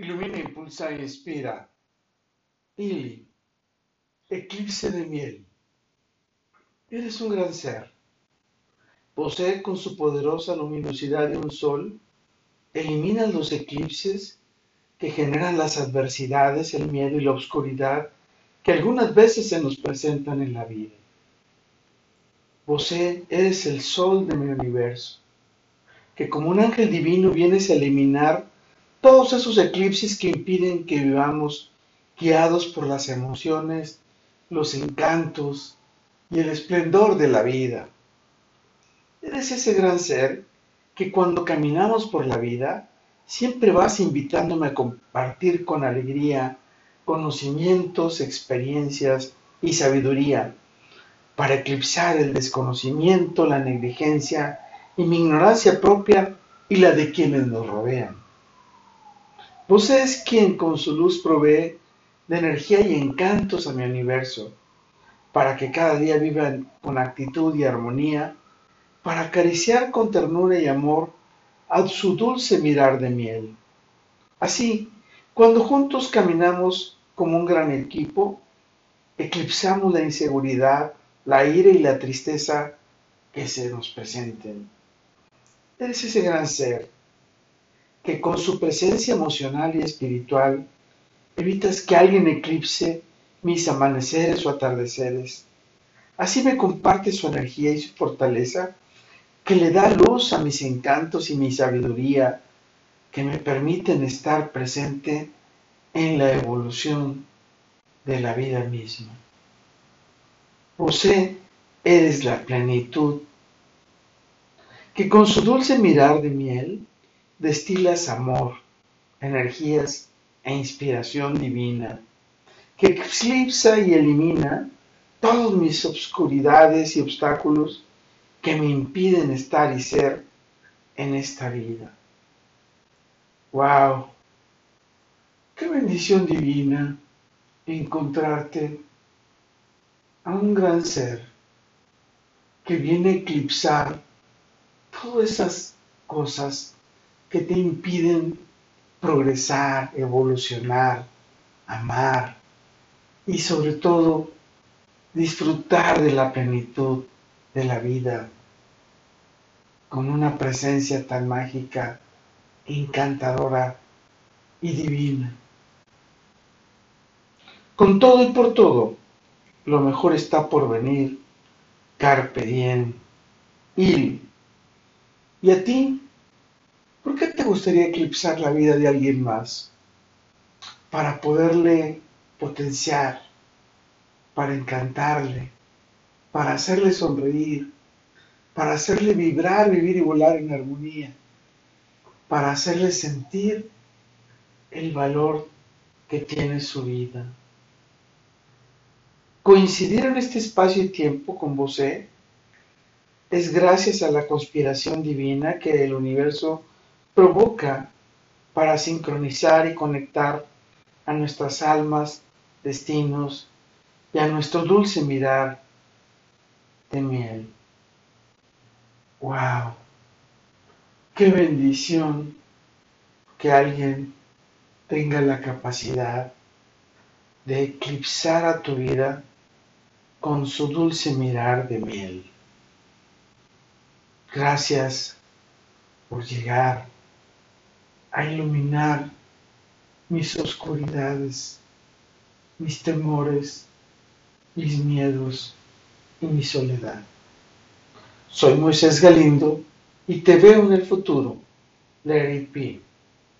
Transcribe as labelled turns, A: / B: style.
A: Ilumina, impulsa e inspira. Ili. Eclipse de miel. Eres un gran ser. Posee con su poderosa luminosidad de un sol, elimina los eclipses que generan las adversidades, el miedo y la oscuridad que algunas veces se nos presentan en la vida. Vos eres el sol de mi universo, que como un ángel divino vienes a eliminar todos esos eclipses que impiden que vivamos guiados por las emociones, los encantos y el esplendor de la vida. Eres ese gran ser que cuando caminamos por la vida siempre vas invitándome a compartir con alegría conocimientos, experiencias y sabiduría para eclipsar el desconocimiento, la negligencia y mi ignorancia propia y la de quienes nos rodean. Vos es quien con su luz provee de energía y encantos a mi universo, para que cada día vivan con actitud y armonía, para acariciar con ternura y amor a su dulce mirar de miel. Así, cuando juntos caminamos como un gran equipo, eclipsamos la inseguridad, la ira y la tristeza que se nos presenten. Eres ese gran ser que con su presencia emocional y espiritual evitas que alguien eclipse mis amaneceres o atardeceres. Así me comparte su energía y su fortaleza que le da luz a mis encantos y mi sabiduría que me permiten estar presente en la evolución de la vida misma. José, eres la plenitud, que con su dulce mirar de miel destilas amor, energías e inspiración divina, que eclipsa y elimina todas mis obscuridades y obstáculos que me impiden estar y ser en esta vida. ¡Wow! ¡Qué bendición divina encontrarte a un gran ser que viene a eclipsar todas esas cosas que te impiden progresar, evolucionar, amar y sobre todo disfrutar de la plenitud de la vida con una presencia tan mágica, encantadora y divina. Con todo y por todo, lo mejor está por venir. Carpe diem. Y, ¿Y a ti? ¿Por qué te gustaría eclipsar la vida de alguien más? Para poderle potenciar, para encantarle, para hacerle sonreír, para hacerle vibrar, vivir y volar en armonía, para hacerle sentir el valor que tiene su vida. Coincidir en este espacio y tiempo con vos es gracias a la conspiración divina que el universo provoca para sincronizar y conectar a nuestras almas, destinos y a nuestro dulce mirar de miel. ¡Wow! ¡Qué bendición que alguien tenga la capacidad de eclipsar a tu vida con su dulce mirar de miel. Gracias por llegar a iluminar mis oscuridades, mis temores, mis miedos y mi soledad. Soy Moisés Galindo y te veo en el futuro. Larry P.